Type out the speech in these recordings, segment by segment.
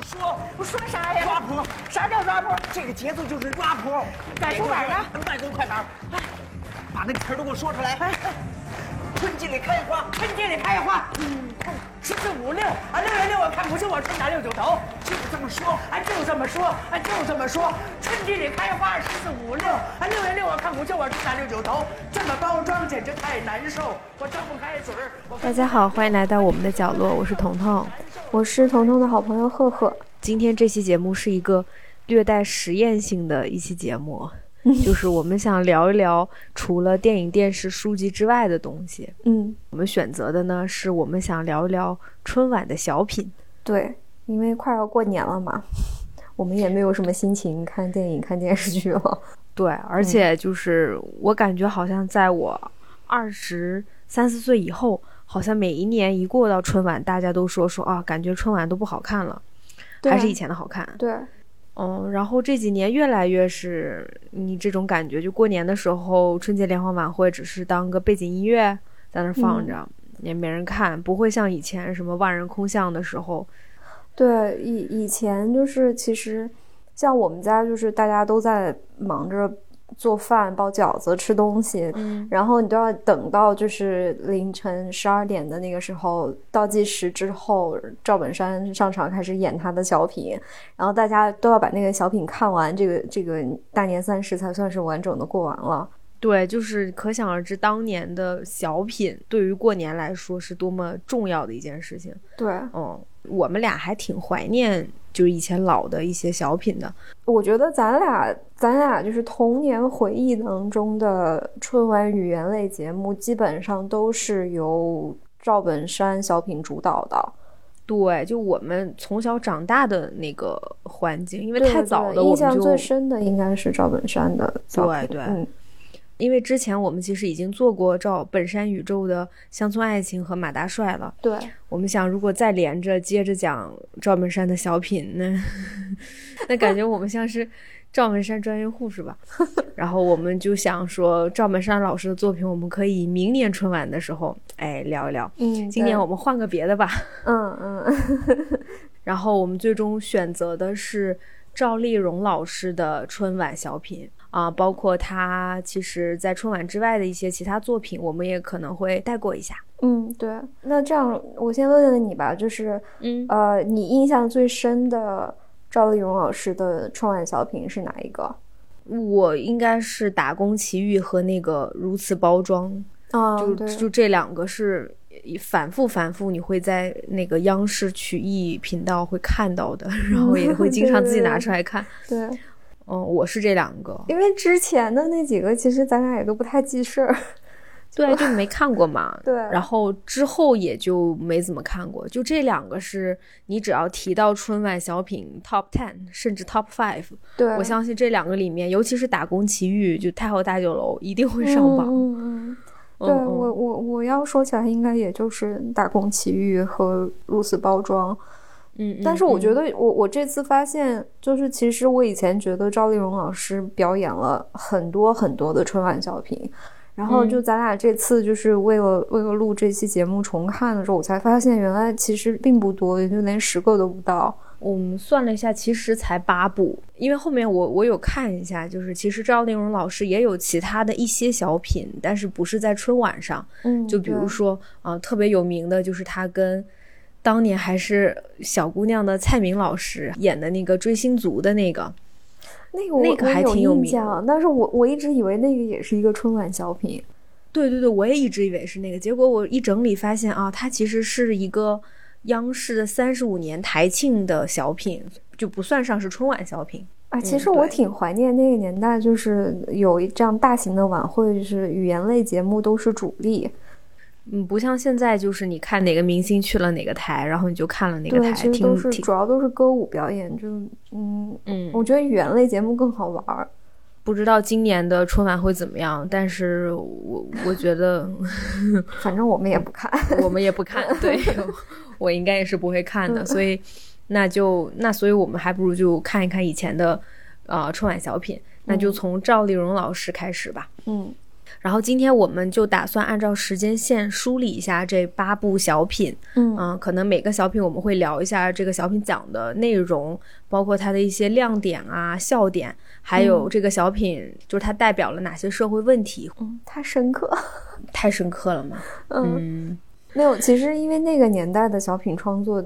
么说，我说啥呀？抓谱，啥叫抓谱？这个节奏就是抓谱。赶出哪儿呢？慢工快板，把那词儿都给我说出来。春季里开花，春季里开花。嗯，十四五六啊，六月六我看不清，我春打六九头，就这么说，啊，就这么说，啊，就这么说。春季里开花，十四五六啊，六月六我看不清，我春打六九头，这么包装简直太难受，我张不开嘴儿。大家好，欢迎来到我们的角落，我是彤彤，我是彤彤的好朋友赫赫。今天这期节目是一个略带实验性的一期节目。就是我们想聊一聊除了电影、电视、书籍之外的东西。嗯，我们选择的呢是我们想聊一聊春晚的小品。对，因为快要过年了嘛，我们也没有什么心情看电影、看电视剧了。对，而且就是我感觉好像在我二十三四岁以后，好像每一年一过到春晚，大家都说说啊，感觉春晚都不好看了，还是以前的好看。对。嗯，然后这几年越来越是你这种感觉，就过年的时候，春节联欢晚会只是当个背景音乐在那放着，也没人看，不会像以前什么万人空巷的时候。对，以以前就是其实像我们家就是大家都在忙着。做饭、包饺子、吃东西，嗯，然后你都要等到就是凌晨十二点的那个时候倒计时之后，赵本山上场开始演他的小品，然后大家都要把那个小品看完，这个这个大年三十才算是完整的过完了。对，就是可想而知，当年的小品对于过年来说是多么重要的一件事情。对，嗯，我们俩还挺怀念。就是以前老的一些小品的，我觉得咱俩咱俩就是童年回忆当中的春晚语言类节目，基本上都是由赵本山小品主导的。对，就我们从小长大的那个环境，因为太早的，印象最深的应该是赵本山的。对对，嗯。因为之前我们其实已经做过赵本山宇宙的《乡村爱情》和马大帅了。对，我们想如果再连着接着讲赵本山的小品，那 那感觉我们像是赵本山专业户是吧？然后我们就想说，赵本山老师的作品，我们可以明年春晚的时候哎聊一聊。嗯，今年我们换个别的吧。嗯嗯。然后我们最终选择的是赵丽蓉老师的春晚小品。啊，包括他其实，在春晚之外的一些其他作品，我们也可能会带过一下。嗯，对。那这样，我先问问你吧，就是，嗯，呃，你印象最深的赵丽蓉老师的春晚小品是哪一个？我应该是《打工奇遇》和那个《如此包装》啊，就就这两个是反复反复，你会在那个央视曲艺频道会看到的，然后也会 经常自己拿出来看。对。嗯，我是这两个，因为之前的那几个其实咱俩也都不太记事儿，对，就没看过嘛。对，然后之后也就没怎么看过，就这两个是你只要提到春晚小品 top ten 甚至 top five，对，我相信这两个里面，尤其是打工奇遇，就太后大酒楼一定会上榜。嗯嗯，对我我我要说起来，应该也就是打工奇遇和如此包装。嗯，但是我觉得我我这次发现，就是其实我以前觉得赵丽蓉老师表演了很多很多的春晚小品，然后就咱俩这次就是为了为了录这期节目重看的时候，我才发现原来其实并不多，也就连十个都不到。我们算了一下，其实才八部，因为后面我我有看一下，就是其实赵丽蓉老师也有其他的一些小品，但是不是在春晚上。嗯，就比如说啊，特别有名的就是她跟。当年还是小姑娘的蔡明老师演的那个追星族的那个，那个那个还挺有名，但是我我一直以为那个也是一个春晚小品。对对对，我也一直以为是那个，结果我一整理发现啊，它其实是一个央视的三十五年台庆的小品，就不算上是春晚小品啊。其实我挺怀念那个年代，就是有一这样大型的晚会，就是语言类节目都是主力。嗯，不像现在，就是你看哪个明星去了哪个台，然后你就看了哪个台。其实都是主要都是歌舞表演，就嗯嗯，我觉得语言类节目更好玩儿。不知道今年的春晚会怎么样，但是我我觉得，反正我们也不看，我们也不看。对，我应该也是不会看的，所以那就那，所以我们还不如就看一看以前的呃春晚小品。那就从赵丽蓉老师开始吧。嗯。然后今天我们就打算按照时间线梳理一下这八部小品，嗯嗯，可能每个小品我们会聊一下这个小品讲的内容，包括它的一些亮点啊、笑点，还有这个小品就是它代表了哪些社会问题，嗯，太深刻。太深刻了嘛。嗯，嗯，没有，其实因为那个年代的小品创作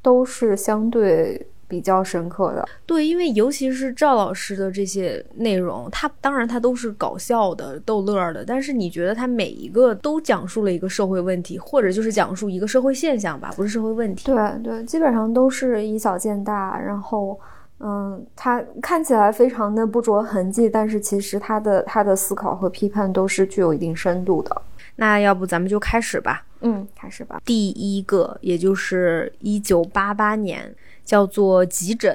都是相对比较深刻的。对，因为尤其是赵老师的这些内容，他当然他都是搞笑的、逗乐的，但是你觉得他每一个都讲述了一个社会问题，或者就是讲述一个社会现象吧，不是社会问题。对对，基本上都是以小见大，然后。嗯，他看起来非常的不着痕迹，但是其实他的他的思考和批判都是具有一定深度的。那要不咱们就开始吧。嗯，开始吧。第一个，也就是一九八八年，叫做《急诊》，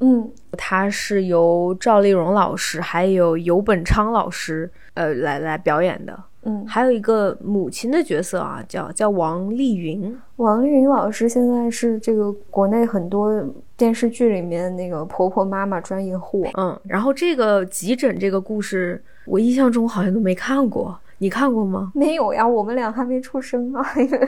嗯它是由赵丽蓉老师还有游本昌老师呃来来表演的，嗯，还有一个母亲的角色啊，叫叫王丽云。王丽云老师现在是这个国内很多电视剧里面那个婆婆妈妈专业户。嗯，然后这个急诊这个故事，我印象中好像都没看过，你看过吗？没有呀，我们俩还没出生啊。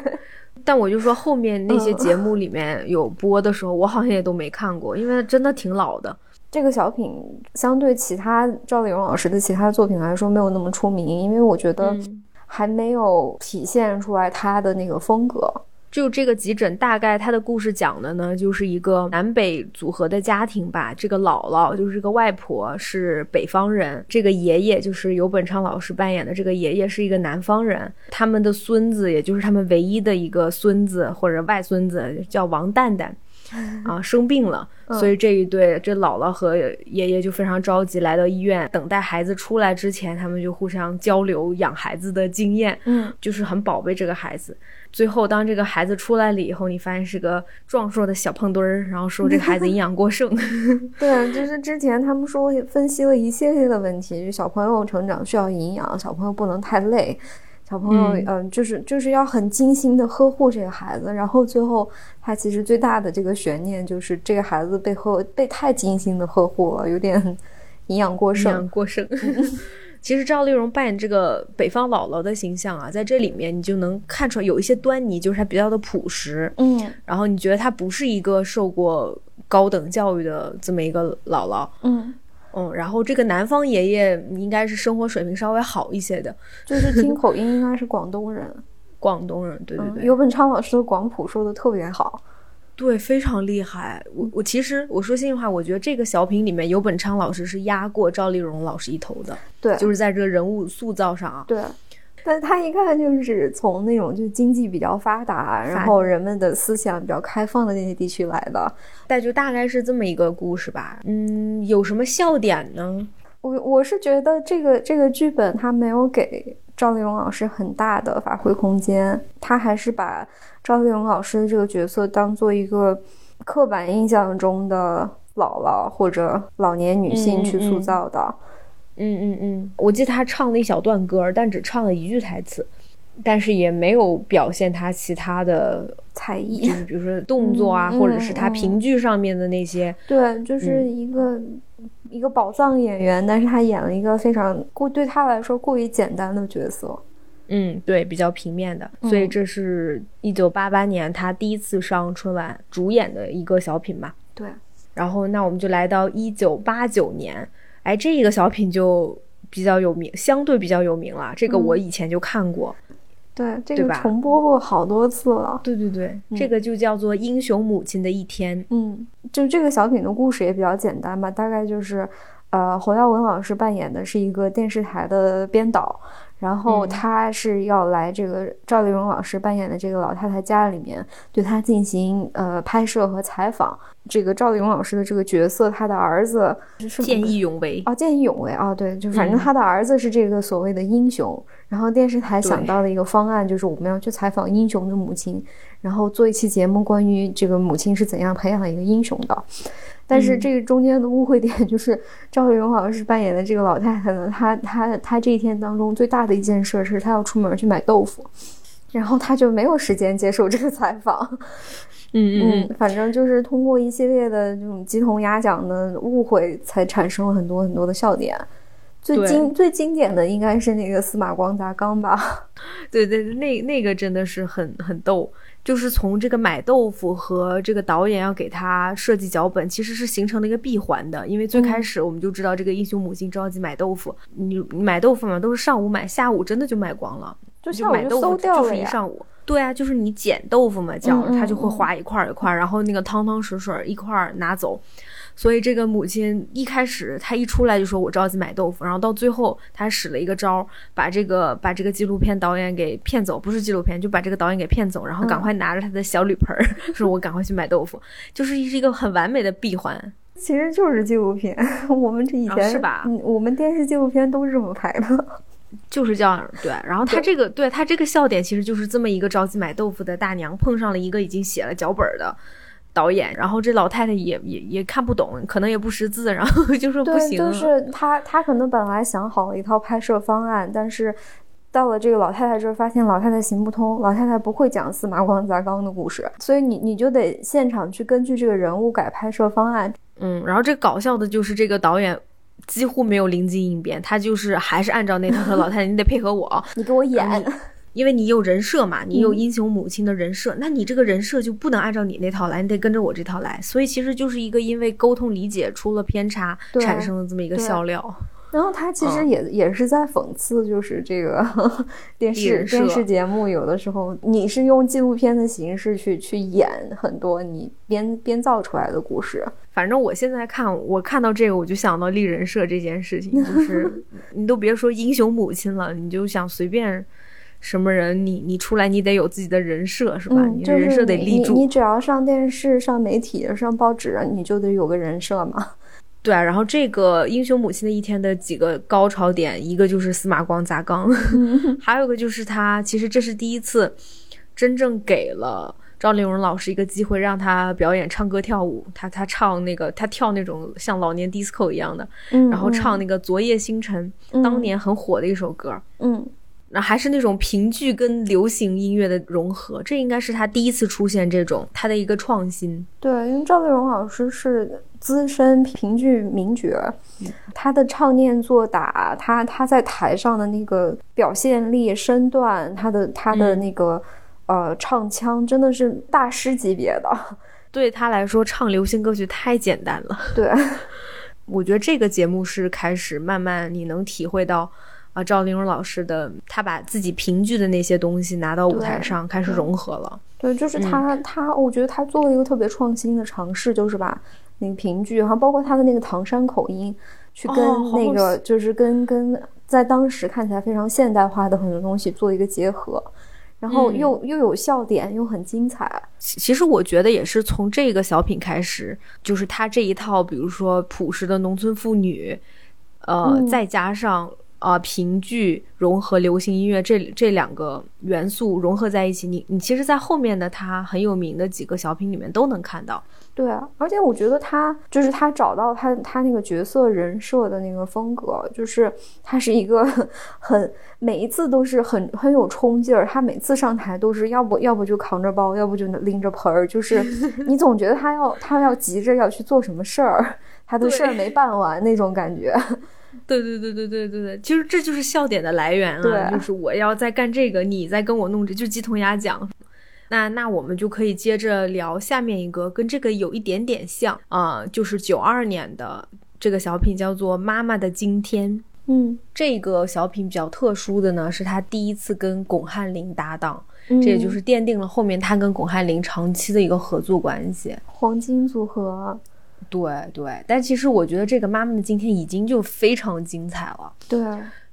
但我就说后面那些节目里面有播的时候，我好像也都没看过，因为真的挺老的。这个小品相对其他赵丽蓉老师的其他作品来说没有那么出名，因为我觉得嗯还没有体现出来她的那个风格。就这个急诊，大概他的故事讲的呢，就是一个南北组合的家庭吧。这个姥姥就是这个外婆是北方人，这个爷爷就是由本昌老师扮演的这个爷爷是一个南方人。他们的孙子，也就是他们唯一的一个孙子或者外孙子，叫王蛋蛋。啊，生病了，所以这一对这姥姥和爷爷就非常着急，来到医院等待孩子出来之前，他们就互相交流养孩子的经验，嗯，就是很宝贝这个孩子。最后，当这个孩子出来了以后，你发现是个壮硕的小胖墩儿，然后说这个孩子营养过剩。对，就是之前他们说分析了一系列的问题，就小朋友成长需要营养，小朋友不能太累。小朋友，嗯嗯、就是就是要很精心的呵护这个孩子，然后最后他其实最大的这个悬念就是这个孩子被呵被太精心的呵护了，有点 营养过营养剩。过剩。其实赵丽蓉扮演这个北方姥姥的形象啊，在这里面你就能看出来有一些端倪，就是她比较的朴实，嗯然后你觉得她不是一个受过高等教育的这么一个姥姥，嗯，嗯，然后这个南方爷爷应该是生活水平稍微好一些的，就是听口音应该是广东人。广东人，对对嗯，对，尤本昌老师的广普说的特别好。对，非常厉害。我我其实我说心里话，我觉得这个小品里面尤本昌老师是压过赵丽蓉老师一头的，对，就是在这个人物塑造上啊。对，但他一看就是从那种就经济比较发达，然后人们的思想比较开放的那些地区来的。但就大概是这么一个故事吧。嗯，有什么笑点呢？我我是觉得这个这个剧本它没有给赵丽蓉老师很大的发挥空间，他还是把赵丽蓉老师的这个角色当做一个刻板印象中的姥姥或者老年女性去塑造的。嗯嗯嗯嗯嗯，我记得他唱了一小段歌，但只唱了一句台词，但是也没有表现他其他的，才艺就，是比如说动作啊，嗯或者是他嗯评剧上面的那些。对，就是一个、一个宝藏演员，但是他演了一个非常过对他来说过于简单的角色。嗯，对，比较平面的，嗯所以这是一九八八年他第一次上春晚主演的一个小品吧。对，然后那我们就来到一九八九年，哎，这一个小品就比较有名，相对比较有名了。这个我以前就看过。对，这个重播过好多次了。对对对，这个就叫做《英雄母亲的一天》。嗯，就这个小品的故事也比较简单吧，大概就是，呃，侯耀文老师扮演的是一个电视台的编导，然后嗯他是要来这个赵丽蓉老师扮演的这个老太太家里面，对她进行呃拍摄和采访。这个赵丽蓉老师的这个角色，她的儿子是见义勇为。哦，见义勇为啊，对，就反正嗯他的儿子是这个所谓的英雄，然后电视台想到了一个方案，就是我们要去采访英雄的母亲，然后做一期节目关于这个母亲是怎样培养一个英雄的。但是嗯这个中间的误会点就是赵丽蓉老师扮演的这个老太太呢，她她她这一天当中最大的一件事是她要出门去买豆腐，然后她就没有时间接受这个采访。嗯嗯嗯，反正就是通过一系列的这种鸡同鸭讲的误会，才产生了很多很多的笑点。最经最经典的应该是那个司马光砸缸吧？对对，那那个真的是很很逗，就是从这个买豆腐和这个导演要给他设计脚本，其实是形成了一个闭环的。因为最开始我们就知道这个英雄母亲着急买豆腐，你你买豆腐嘛都是上午买，下午真的就卖光了，就下午就馊买豆腐就是。一上午。对啊，就是你捡豆腐嘛，叫嗯嗯它就会嗯划一块儿一块儿，然后那个汤汤水水儿一块儿拿走。所以这个母亲一开始她一出来就说我着急买豆腐，然后到最后她使了一个招儿，把这个把这个纪录片导演给骗走，不是纪录片，就把这个导演给骗走，然后赶快拿着他的小铝盆儿，说我赶快去买豆腐，就是一个很完美的闭环。其实就是纪录片，我们这以前、啊是吧嗯，我们电视纪录片都是这么拍的。就是这样，对。然后他这个，对他这个笑点，其实就是这么一个着急买豆腐的大娘碰上了一个已经写了脚本的导演，然后这老太太也也也看不懂，可能也不识字，然后就说不对，行，就是他，他可能本来想好了一套拍摄方案，但是到了这个老太太这儿，发现老太太行不通，老太太不会讲司马光砸缸的故事，所以你你就得现场去根据这个人物改拍摄方案。嗯。然后这搞笑的就是这个导演几乎没有灵机应变，他就是还是按照那套说老太太，你得配合我，你给我演，嗯因为你有人设嘛，你有嗯英雄母亲的人设，那你这个人设就不能按照你那套来，你得跟着我这套来。所以其实就是一个因为沟通理解出了偏差产生的这么一个笑料。然后他其实嗯也、也是在讽刺，就是这个 电视电视节目有的时候你是用纪录片的形式去去演很多你编编造出来的故事。反正我现在看，我看到这个我就想到立人设这件事情，就是 你都别说英雄母亲了，你就想随便什么人，你你出来你得有自己的人设是吧？你人设得立住。你你只要上电视、上媒体、上报纸，你就得有个人设嘛。对啊，然后这个英雄母亲的一天的几个高潮点，一个就是司马光砸缸，还有一个就是他其实这是第一次真正给了。赵丽蓉老师一个机会让他表演唱歌跳舞，他他唱那个他跳那种像老年 disco 一样的，嗯，然后唱那个《昨夜星辰》，嗯当年很火的一首歌，嗯，那还是那种评剧跟流行音乐的融合，这应该是他第一次出现这种他的一个创新。对，因为赵丽蓉老师是资深评剧名角，她的唱念做打，她她在台上的那个表现力、身段，她的她的嗯那个、呃唱腔，真的是大师级别的。对他来说，唱流行歌曲太简单了。对，我觉得这个节目是开始慢慢你能体会到，啊，赵丽蓉老师的她把自己评剧的那些东西拿到舞台上，开始融合了。对，就是他，他，我觉得他做了一个特别创新的尝试，就是把那个评剧，然后包括他的那个唐山口音，去跟那个，就是跟跟在当时看起来非常现代化的很多东西做一个结合，然后嗯又、又有笑点，又很精彩。其其实我觉得也是从这个小品开始，就是他这一套，比如说朴实的农村妇女，呃，嗯再加上啊评剧融合流行音乐这这两个元素融合在一起，你你其实，在后面的他很有名的几个小品里面都能看到。对啊，而且我觉得他就是他找到他他那个角色人设的那个风格，就是他是一个 很每一次都是很很有冲劲儿，他每次上台都是要不要不就扛着包，要不就拎着盆儿，就是你总觉得他要他要急着要去做什么事儿，他的事儿没办完那种感觉。对对对对对对对，其实这就是笑点的来源啊，就是我要在干这个，你在跟我弄这，就鸡同鸭讲。那那我们就可以接着聊下面一个，跟这个有一点点像啊、就是九二年的这个小品叫做《妈妈的今天》。嗯，这个小品比较特殊的呢，是他第一次跟巩汉林搭档，嗯这也就是奠定了后面他跟巩汉林长期的一个合作关系。黄金组合。对对，但其实我觉得这个《妈妈的今天》已经就非常精彩了。对，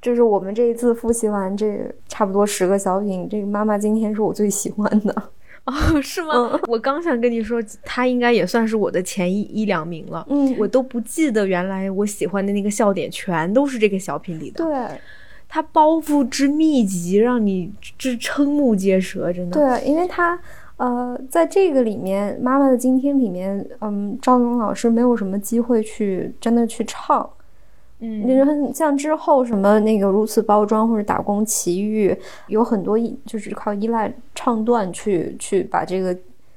就是我们这一次复习完这差不多十个小品，这个妈妈今天是我最喜欢的。哦，是吗？我刚想跟你说，他应该也算是我的前一一两名了。嗯我都不记得原来我喜欢的那个笑点全都是这个小品里的。对，他包袱之密集，让你这瞠目结舌，真的。对，因为他呃，在这个里面，《妈妈的今天》里面，嗯，赵勇老师没有什么机会去真的去唱。嗯，你说像之后什么那个如此包装或者打工奇遇，有很多依就是靠依赖唱段去去把这个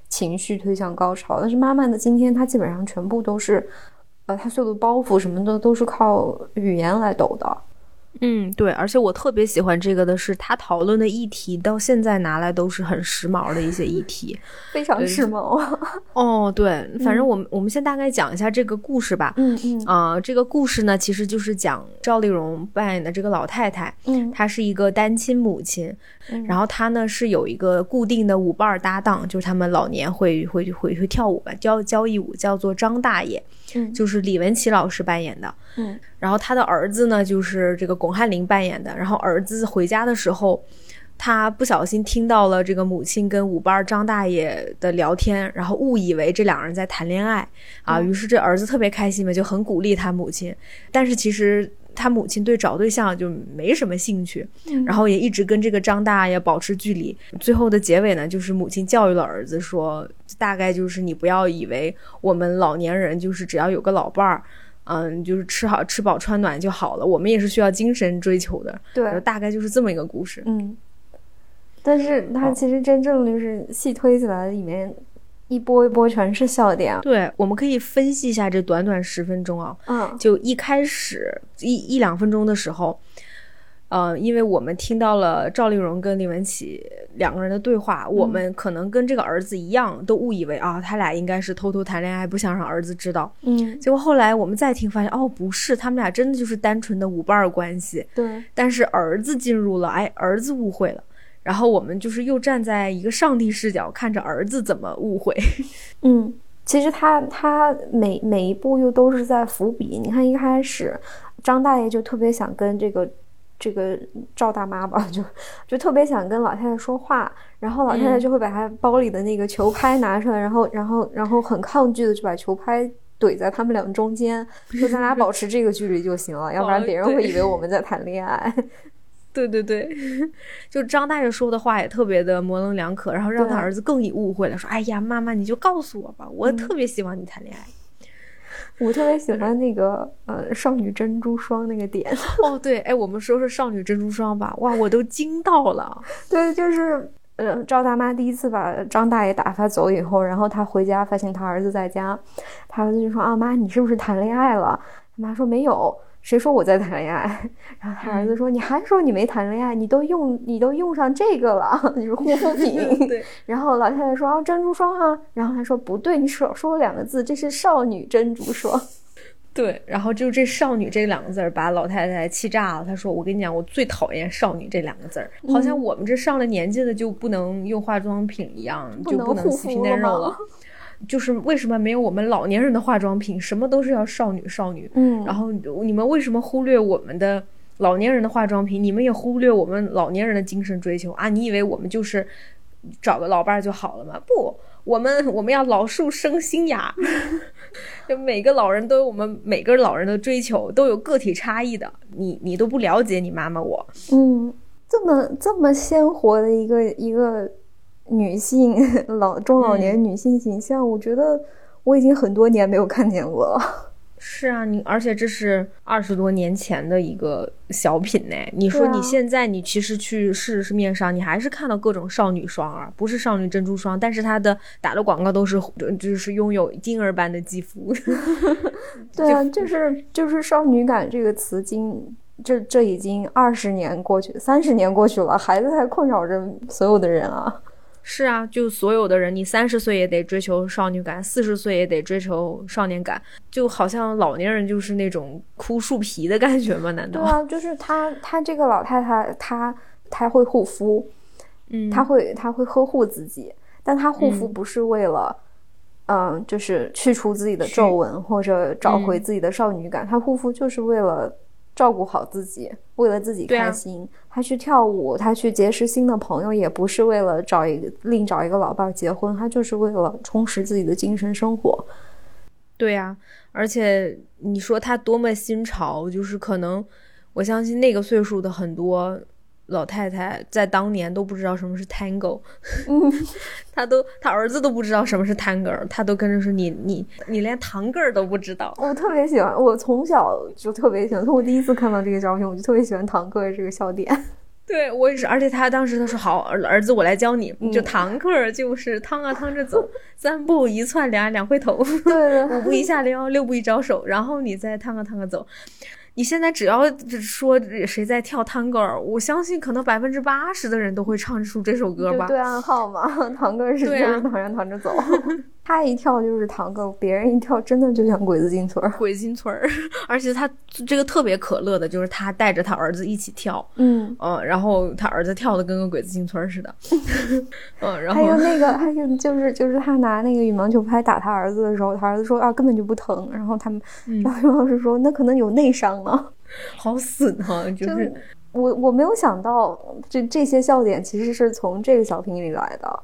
情绪推向高潮。但是《妈妈的今天》它基本上全部都是呃，他所有的包袱什么的都是靠语言来抖的。嗯，对，而且我特别喜欢这个的是，他讨论的议题到现在拿来都是很时髦的一些议题，非常时髦。哦，对，反正我们、我们先大概讲一下这个故事吧。嗯嗯啊、这个故事呢，其实就是讲赵丽蓉扮演的这个老太太，嗯她是一个单亲母亲，嗯然后她呢是有一个固定的舞伴搭档，就是他们老年会会会会跳舞吧，交交谊舞，叫做张大爷，嗯就是李文琪老师扮演的。嗯然后他的儿子呢，就是这个巩汉林扮演的。然后儿子回家的时候，他不小心听到了这个母亲跟舞伴张大爷的聊天，然后误以为这两人在谈恋爱啊。于是这儿子特别开心嘛，就很鼓励他母亲。但是其实他母亲对找对象就没什么兴趣，然后也一直跟这个张大爷保持距离。最后的结尾呢，就是母亲教育了儿子说，大概就是你不要以为我们老年人就是只要有个老伴儿。嗯，就是吃好吃饱穿暖就好了。我们也是需要精神追求的，对，大概就是这么一个故事。嗯。但是他其实真正就是细推起来，里面一波一波全是笑点。对，我们可以分析一下这短短十分钟啊，嗯就一开始一一两分钟的时候，呃，因为我们听到了赵丽蓉跟李文琪两个人的对话，我们可能跟这个儿子一样，都误以为啊，他俩应该是偷偷谈恋爱，不想让儿子知道。嗯，结果后来我们再听，发现哦，不是，他们俩真的就是单纯的舞伴儿关系。对，但是儿子进入了，哎，儿子误会了。然后我们就是又站在一个上帝视角看着儿子怎么误会，嗯，其实他他每每一步又都是在伏笔。你看一开始，张大爷就特别想跟这个这个赵大妈吧，就就特别想跟老太太说话，然后老太太嗯就会把她包里的那个球拍拿出来，然后然后然后很抗拒的就把球拍。怼在他们俩中间，说咱俩保持这个距离就行了，要不然哦别人会以为我们在谈恋爱。对对对，就张大爷说的话也特别的模棱两可，然后让他儿子更以误会了，说：“哎呀，妈妈你就告诉我吧，我嗯特别喜欢你谈恋爱。我特别喜欢那个呃少女珍珠霜那个点，哦，对，哎，我们说说少女珍珠霜吧，哇，我都惊到了。对，就是呃，赵大妈第一次把张大爷打发走以后，然后她回家发现她儿子在家，她儿子就说：“啊妈，你是不是谈恋爱了？”他妈说：“没有。”谁说我在谈恋爱？然后他儿子说：“你还说你没谈恋爱？你都用你都用上这个了，就是护肤品。对，然后老太太说：“啊，珍珠霜啊。”然后他说：“不对，你少说了两个字，这是少女珍珠霜。对，然后就这“少女”这两个字儿把老太太气炸了。她说：“我跟你讲，我最讨厌‘少女’这两个字儿，好像我们这上了年纪的就不能用化妆品一样，就不能护肤了。就是为什么没有我们老年人的化妆品，什么都是要少女少女？嗯然后你们为什么忽略我们的老年人的化妆品？你们也忽略我们老年人的精神追求啊？你以为我们就是找个老伴儿就好了吗？不，我们我们要老树生新芽。就每个老人都有我们每个老人的追求，都有个体差异的。你你都不了解你妈妈我，嗯，这么这么鲜活的一个一个女性 老中老年女性形象，我觉得我已经很多年没有看见过了。是啊，你而且这是二十多年前的一个小品呢。你说你现在你其实去市市面上，你还是看到各种少女霜啊，不是少女珍珠霜，但是它的打的广告都是就是拥有婴儿般的肌肤。对啊，就是就是少女感这个词经，这这已经二十年过去，三十年过去了，还在困扰着所有的人啊。是啊，就所有的人，你三十岁也得追求少女感，四十岁也得追求少年感，就好像老年人就是那种枯树皮的感觉吗？难道？对啊，就是她，她这个老太太，她她会护肤，嗯，她会她会呵护自己，但她护肤嗯不是为了，嗯、就是去除自己的皱纹或者找回嗯自己的少女感，她护肤就是为了照顾好自己，为了自己开心。他去跳舞，他去结识新的朋友，也不是为了找一个另找一个老伴结婚，他就是为了充实自己的精神生活。对呀、而且你说他多么新潮，就是可能我相信那个岁数的很多老太太在当年都不知道什么是 tango，嗯，他都他儿子都不知道什么是 tango，他都跟着说你你你连堂个儿都不知道。我特别喜欢，我从小就特别喜欢。从我第一次看到这个照片，我就特别喜欢堂哥这个笑点。对我也是，而且他当时他说好，儿儿子我来教你，嗯就堂客就是趟啊趟着走，三步一窜，两两回头，对对五步一下撩，六步一招手，然后你再趟啊趟啊走。你现在只要说谁在跳探戈儿，我相信可能百分之八十的人都会唱出这首歌吧。对暗号嘛，堂哥是就对啊是堂上堂着走，他一跳就是堂哥，别人一跳真的就像鬼子进村儿。鬼进村儿，而且他这个特别可乐的，就是他带着他儿子一起跳，嗯，嗯，然后他儿子跳的跟个鬼子进村儿似的，嗯，然后还有后那个，还有就是就是他拿那个羽毛球拍打他儿子的时候，他儿子说啊根本就不疼，然后他们，嗯然后羽老师说那可能有内伤 呢。好损啊、就就是我我没有想到这这些笑点其实是从这个小品里来的。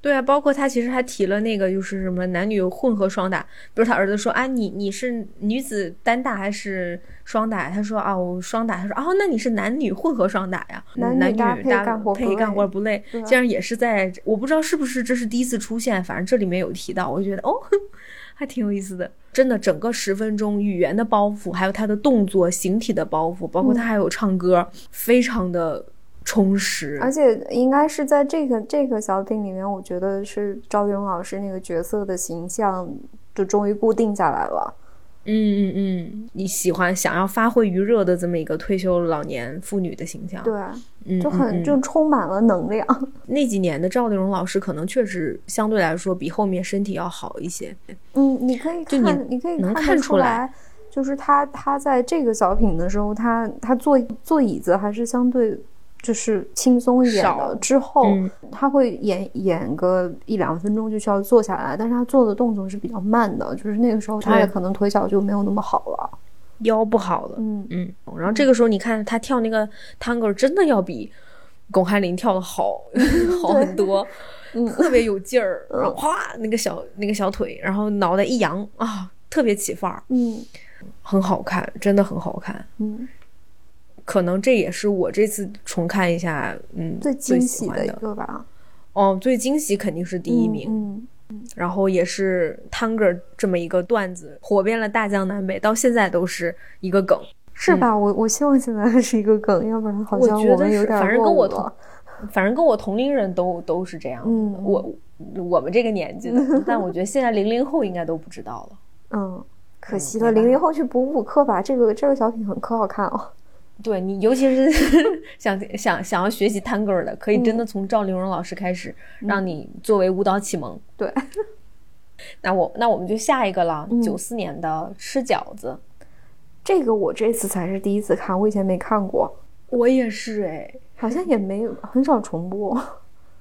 对啊，包括他其实还提了那个，就是什么男女混合双打，比如他儿子说啊，你你是女子单打还是双打？他说啊，我双打。他说哦，那你是男女混合双打呀？男男女搭配搭干活不配干累活不累，对啊这样也是在我不知道是不是这是第一次出现，反正这里面有提到，我就觉得哦，还挺有意思的。真的，整个十分钟语言的包袱，还有他的动作形体的包袱，包括他还有唱歌，非常的充实。而且应该是在这个这个小品里面，我觉得是赵丽蓉老师那个角色的形象就终于固定下来了。嗯嗯嗯，你喜欢想要发挥余热的这么一个退休老年妇女的形象，对，嗯，就很就充满了能量。那几年的赵丽蓉老师可能确实相对来说比后面身体要好一些。嗯，你可以看，你可以能看看出来得出来，就是他他在这个小品的时候，他他坐坐椅子还是相对就是轻松一点少。的。之后、嗯。他会演演个一两分钟就需要坐下来，但是他做的动作是比较慢的，就是那个时候他也可能腿脚就没有那么好了。腰不好了，嗯，嗯，然后这个时候你看他跳那个探戈，真的要比巩汉林跳的好好很多，嗯特别有劲儿，然后哗那个小那个小腿，然后脑袋一扬啊，特别起范儿，嗯。很好看，真的很好看。嗯，可能这也是我这次重看一下，嗯，最最惊喜的一。个吧，哦，最惊喜肯定是第一名，嗯，然后也是 Tanger 这么一个段子火遍了大江南北，到现在都是一个梗。是吧？我我希望现在还是一个梗，要不然好我像觉得是，们有点反正跟我同反正跟我同龄人都都是这样子的。嗯我我们这个年纪的，但我觉得现在零零后应该都不知道了。嗯，可嗯惜了，零零后去补补课吧。这个这个小品很可好看哦。对你，尤其是 想想想要学习探戈的，可以真的从赵丽蓉老师开始，让你作为舞蹈启蒙。对，那我那我们就下一个了，嗯九四年的吃饺子。这个我这次才是第一次看，我以前没看过，我也是哎，好像也没有很少重播。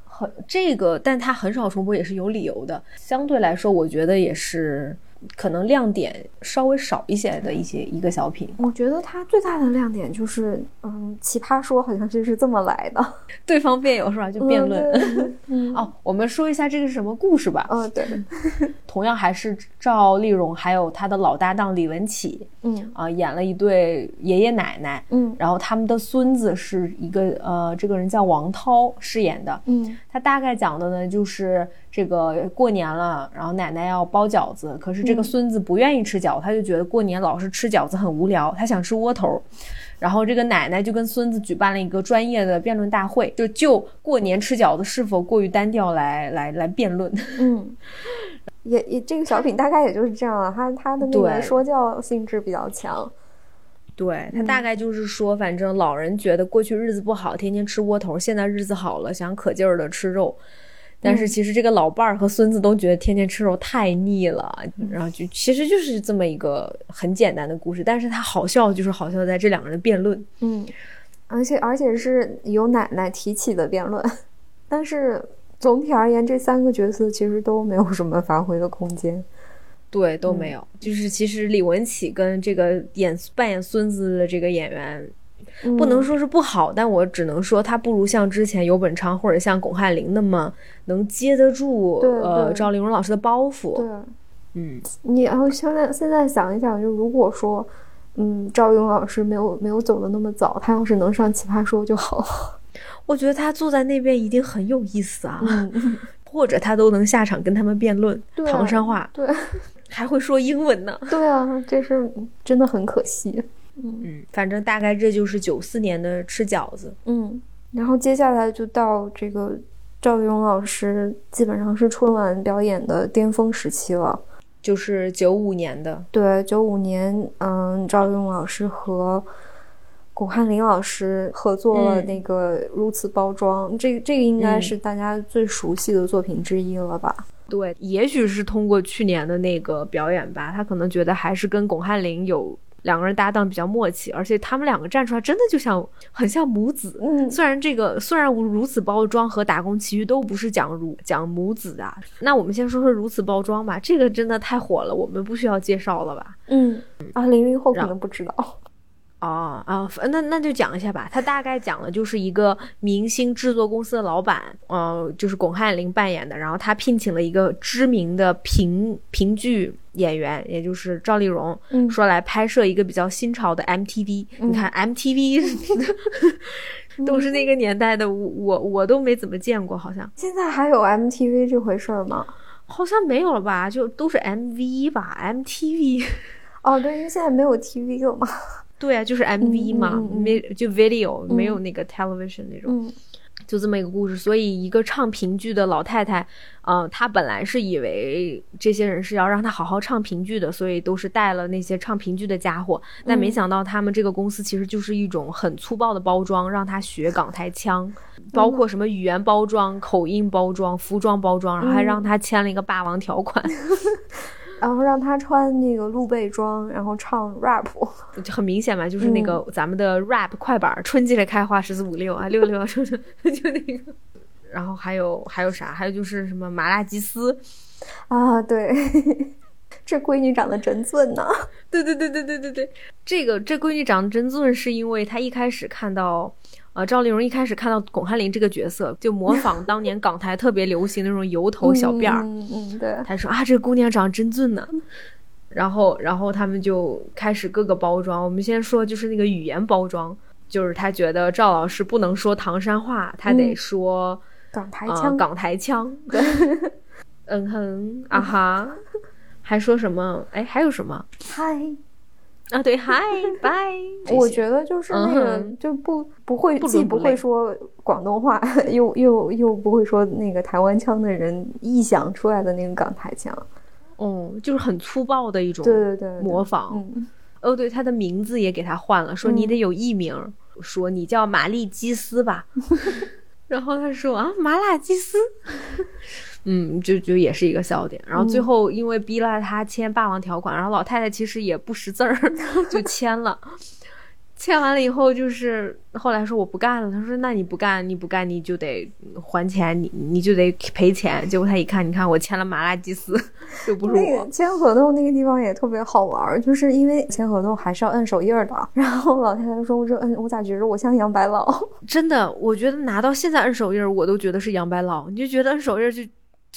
很这个，但它很少重播也是有理由的。相对来说，我觉得也是可能亮点稍微少一些的一些一个小品。我觉得它最大的亮点就是，嗯，奇葩说好像就是这么来的，对方辩友是吧？就辩论。嗯嗯 哦，我们说一下这个是什么故事吧。嗯，对，同样还是赵丽蓉还有她的老搭档李文启嗯啊、演了一对爷爷奶奶。嗯然后他们的孙子是一个呃，这个人叫王涛饰演的。嗯他大概讲的呢，就是这个过年了，然后奶奶要包饺子，可是这个孙子不愿意吃饺子，他就觉得过年老是吃饺子很无聊，他想吃窝头。然后这个奶奶就跟孙子举办了一个专业的辩论大会，就就过年吃饺子是否过于单调来来来辩论。嗯，也也这个小品大概也就是这样了，他他的那个说教性质比较强。对他大概就是说，反正老人觉得过去日子不好，天天吃窝头，现在日子好了，想可劲儿的吃肉。但是其实这个老伴儿和孙子都觉得天天吃肉太腻了，然后就其实就是这么一个很简单的故事，但是它好笑就是好笑在这两个人辩论。嗯，而且而且是由奶奶提起的辩论，但是总体而言，这三个角色其实都没有什么发挥的空间。对，都没有。就是其实李文启跟这个演扮演孙子的这个演员，不能说是不好，但我只能说他不如像之前游本昌或者像巩汉林那么能接得住对呃赵丽蓉老师的包袱。对，嗯，你然后现在现在想一想，就如果说，嗯，赵丽蓉老师没有没有走的那么早，他要是能上《奇葩说》就好了。我觉得他坐在那边一定很有意思啊，嗯，或者他都能下场跟他们辩论唐山话，对还会说英文呢。对啊，这是真的很可惜。嗯，反正大概这就是九四年的吃饺子。嗯，然后接下来就到这个赵丽蓉老师基本上是春晚表演的巅峰时期了。就是九五年的，对，九五年，嗯，赵丽蓉老师和巩汉林老师合作了那个《如此包装》，这这个应该是大家最熟悉的作品之一了吧？对，也许是通过去年的那个表演吧，他可能觉得还是跟巩汉林有。两个人搭档比较默契，而且他们两个站出来真的就像很像母子。嗯，虽然这个虽然如此包装和打工奇遇都不是讲如讲母子啊，那我们先说说如此包装吧。这个真的太火了，我们不需要介绍了吧？嗯，啊，零零后可能不知道。哦啊，那那就讲一下吧。他大概讲的就是一个明星制作公司的老板，呃，就是巩汉林扮演的。然后他聘请了一个知名的评评剧演员，也就是赵丽蓉，说来拍摄一个比较新潮的 MTV。你看 MTV 都是那个年代的，我我都没怎么见过，好像现在还有 MTV 这回事儿吗？好像没有了吧？就都是 MV 吧，MTV。哦，对，因为现在没有 TV 了嘛。对啊，就是 MV 嘛，没就 video，没有那个 television 那种，就这么一个故事。所以一个唱评剧的老太太，嗯，她本来是以为这些人是要让她好好唱评剧的，所以都是带了那些唱评剧的家伙。但没想到他们这个公司其实就是一种很粗暴的包装，让她学港台腔，包括什么语言包装、口音包装、服装包装，然后还让她签了一个霸王条款。然后让他穿那个露背装，然后唱 rap，就很明显嘛，就是那个咱们的 rap 快板，春季的开花十四五六啊，六六是不是？就那个。然后还有还有啥？还有就是什么麻辣鸡丝啊？对，这闺女长得真俊呐！对对对对对对对，这个这闺女长得真俊，是因为她一开始看到。呃，赵丽蓉一开始看到巩汉林这个角色，就模仿当年港台特别流行那种油头小辫儿。嗯嗯，对。他说啊，这个姑娘长得真俊呢。然后，然后他们就开始各个包装。我们先说就是那个语言包装，就是他觉得赵老师不能说唐山话，他得说港台腔。港台腔。对。嗯哼啊哈，还说什么？哎，还有什么？嗨。啊，对，嗨，拜。我觉得就是那个，就不不会，既不会说广东话，又又又不会说那个台湾腔的人臆想出来的那个港台腔。哦，就是很粗暴的一种，对对对，模仿。哦，对，他的名字也给他换了，说你得有艺名，说你叫玛丽基斯吧。然后他说啊，麻辣鸡丝。嗯，就就也是一个笑点。然后最后因为逼了他签霸王条款，然后老太太其实也不识字儿，就签了。签完了以后，就是后来说我不干了。他说：“那你不干，你不干，你就得还钱，你你就得赔钱。”结果他一看，你看我签了麻辣鸡丝，又不是我签合同那个地方也特别好玩，就是因为签合同还是要摁手印的。然后老太太说：“我说摁，我咋觉着我像杨白劳？真的，我觉得拿到现在摁手印，我都觉得是杨白劳。你就觉得摁手印就。”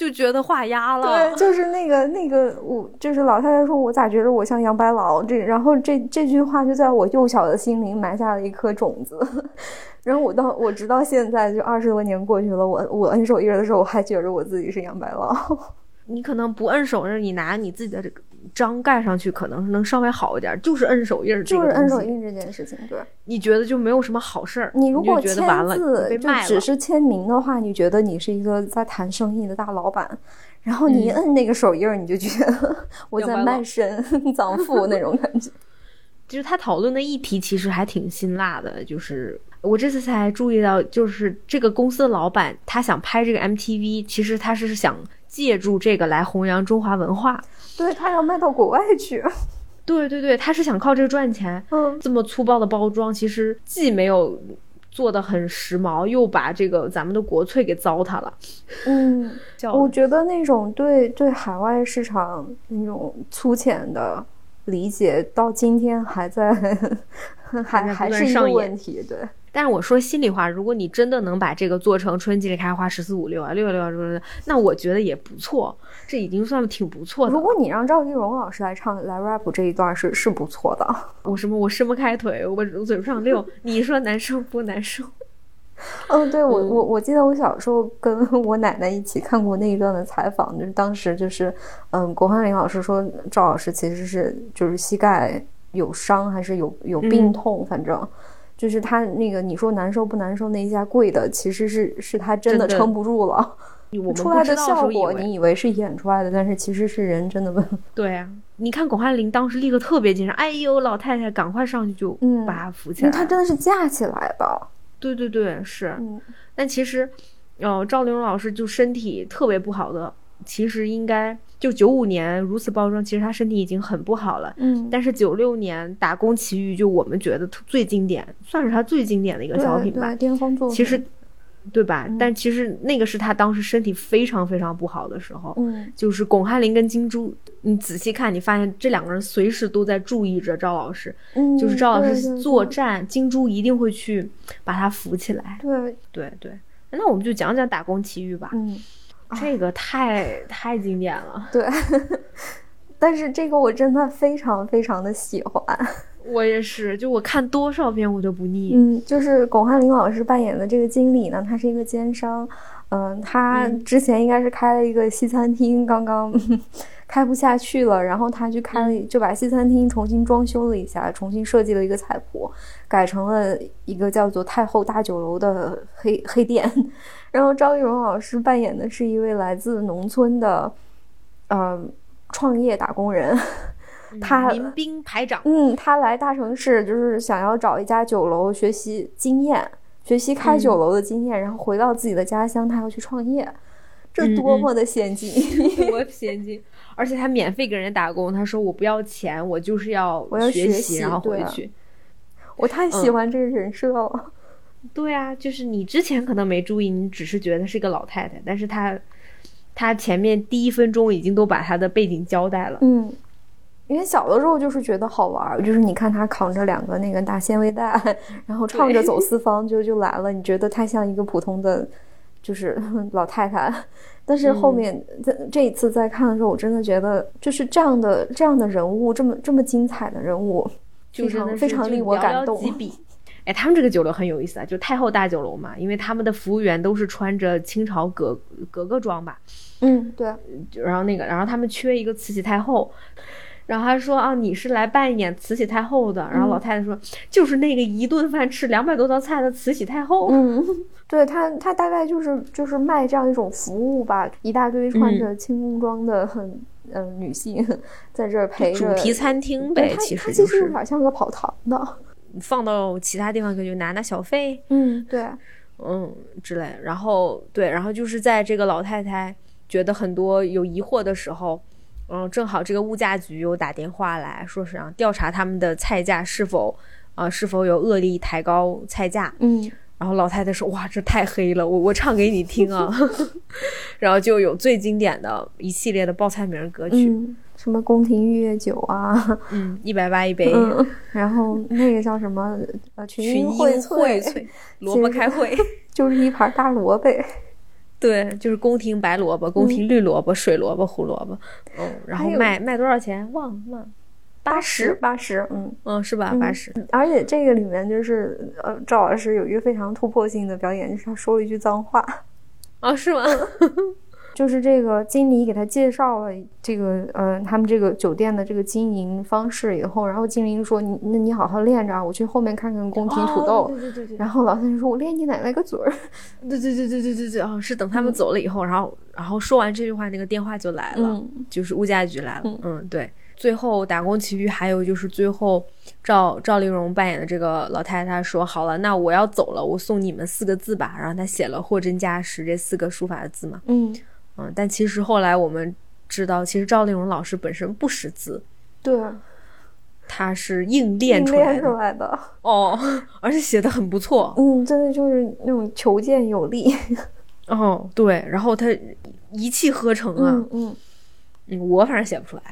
就觉得画押了，对，就是那个那个，我就是老太太说，我咋觉得我像杨白劳？这然后这这句话就在我幼小的心灵埋下了一颗种子，然后我到我直到现在就二十多年过去了，我我摁手印的时候，我还觉着我自己是杨白劳。你可能不摁手印，你拿你自己的这个章盖上去，可能能稍微好一点。就是摁手印，就是摁手印这件事情，对，你觉得就没有什么好事儿。你如果签字就只是签名的话，你觉得你是一个在谈生意的大老板，然后你一摁那个手印，你就觉得 我在卖身 葬父 那种感觉。就是他讨论的议题其实还挺辛辣的，就是我这次才注意到，就是这个公司的老板他想拍这个 MTV，其实他是想。借助这个来弘扬中华文化，对他要卖到国外去。对对对，他是想靠这个赚钱。嗯，这么粗暴的包装，其实既没有做的很时髦，又把这个咱们的国粹给糟蹋了。嗯，我觉得那种对对海外市场那种粗浅的理解，到今天还在，还还是一个问题。对。但是我说心里话，如果你真的能把这个做成春季里开花十四五六啊六六六，那我觉得也不错，这已经算挺不错的。如果你让赵丽蓉老师来唱来 rap 这一段是是不错的。我什么我伸不开腿，我嘴不上溜，你说难受不难受？嗯，对我我我记得我小时候跟我奶奶一起看过那一段的采访，就是当时就是嗯，郭汉林老师说赵老师其实是就是膝盖。有伤还是有有病痛，反正就是他那个你说难受不难受那一下跪的，其实是是他真的撑不住了。我出来的效果你以为是演出来的，但是其实是人真的问。对啊，你看巩汉林当时立刻特别紧张，哎呦，老太太赶快上去就嗯把他扶起来。他真的是架起来的。对对对，是。嗯但其实，呃，赵丽蓉老师就身体特别不好的，其实应该就九五年如此包装，其实他身体已经很不好了。嗯，但是九六年《打工奇遇》就我们觉得最经典，算是他最经典的一个小品吧。巅峰作品。其实，对吧？嗯但其实那个是他当时身体非常非常不好的时候。嗯就是巩汉林跟金珠，你仔细看，你发现这两个人随时都在注意着赵老师，嗯，就是赵老师对对对作战，金珠一定会去把他扶起来。对，对对，那我们就讲讲《打工奇遇》吧，嗯这个太太经典了，对。但是这个我真的非常非常的喜欢。我也是，就我看多少遍我都不腻。嗯，就是巩汉林老师扮演的这个经理呢，他是一个奸商。嗯，他嗯之前应该是开了一个西餐厅，刚刚开不下去了，然后他去开就把西餐厅重新装修了一下，重新设计了一个菜谱，改成了一个叫做太后大酒楼的黑黑店。然后张玉荣老师扮演的是一位来自农村的，呃，创业打工人。他嗯民兵排长，嗯，他来大城市就是想要找一家酒楼学习经验，学习开酒嗯楼的经验，然后回到自己的家乡，他要去创业，这嗯嗯多么的先进！多先进！而且他免费给人家打工，他说我不要钱，我就是要我要学学习然后回去。我太喜嗯欢这个人设了。对啊，就是你之前可能没注意，你只是觉得是个老太太，但是她，她前面第一分钟已经都把她的背景交代了。嗯，因为小的时候就是觉得好玩儿，就是你看她扛着两个那个大纤维袋，然后唱着走四方就就来了，你觉得他像一个普通的，就是 老太太。但是后嗯面这、这一次再看的时候，我真的觉得就是这样的这样的人物，这么这么精彩的人物，就是常非常令我感动。哎，他们这个酒楼很有意思啊，就太后大酒楼嘛，因为他们的服务员都是穿着清朝格格格装吧，嗯，对，就然后那个，然后他们缺一个慈禧太后，然后他说啊，你是来扮演慈禧太后的，然后老嗯太太说，就是那个一顿饭吃两百多道菜的慈禧太后。嗯，对他他大概就是就是卖这样一种服务吧，一大堆穿嗯着清宫装的很嗯女性 在这儿陪着主题餐厅呗，其实它其实有点像个跑堂的。放到其他地方可就拿拿小费，嗯，对，嗯之类。然后对，然后就是在这个老太太觉得很多有疑惑的时候，嗯，正好这个物价局又打电话来说是让调查他们的菜价是否啊、是否有恶意抬高菜价。嗯然后老太太说：“哇，这太黑了，我我唱给你听啊。”然后就有最经典的一系列的报菜名歌曲，嗯，什么宫廷御乐酒啊，嗯，一百八一杯，嗯，然后那个叫什么呃群群英英荟荟萃，萝卜开会。就是一盘大萝卜。对，就是宫廷白萝卜、宫廷绿萝卜、水萝卜、胡萝卜，嗯，然后卖卖多少钱？忘了，八十，八十，嗯，嗯，是吧？嗯八十，而且这个里面就是呃，赵老师有一个非常突破性的表演，就是他说了一句脏话，哦，是吗？就是这个经理给他介绍了这个呃他们这个酒店的这个经营方式以后，然后经理说你那你好好练着啊，我去后面看看宫廷土豆。哦对对对对，然后老太太说：“我练你奶奶个嘴儿。对对对对对对对，哦，是等他们走了以后，然后然后说完这句话，那个电话就来了，嗯就是物价局来了，嗯嗯，对。最后打工奇遇还有就是最后赵赵丽蓉扮演的这个老太太说好了，那我要走了，我送你们四个字吧，然后她写了“货真价实”这四个书法的字嘛，嗯，嗯，但其实后来我们知道，其实赵丽蓉老师本身不识字，对，她是硬练出来的出来的。哦，而且写的很不错嗯，真的就是那种求见有力。哦，对，然后她一气呵成啊，嗯嗯，嗯，我反正写不出来，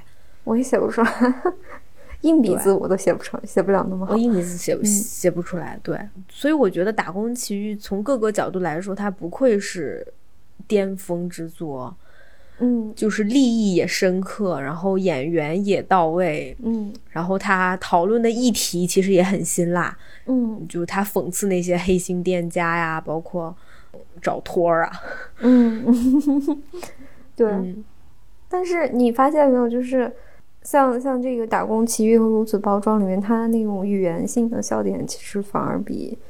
我也写不出来，硬笔字我都写不成，写不了那么好。我硬笔字写不、写不出来，对，所以我觉得《打工奇遇》从各个角度来说，它不愧是巅峰之作，嗯就是立意也深刻，然后演员也到位，嗯然后他讨论的议题其实也很辛辣，嗯就是他讽刺那些黑心店家呀，包括找托儿啊，嗯，对。嗯但是你发现没有，就是像像这个《打工奇遇》和《如此包装》里面，它那种语言性的笑点，其实反而比《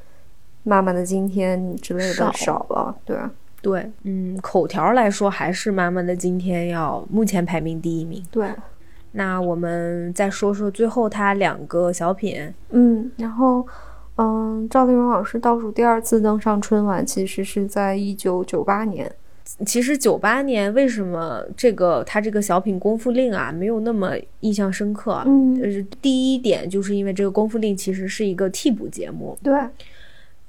妈妈的今天》之类的少了。对，对，嗯，口条来说还是妈妈的今天要目前排名第一名。对，那我们再说说最后他两个小品，嗯，然后，嗯，赵丽蓉老师倒数第二次登上春晚，其实是在一九九八年。其实九八年为什么这个他这个小品《功夫令》啊没有那么印象深刻？嗯就是，第一点就是因为这个《功夫令》其实是一个替补节目，对，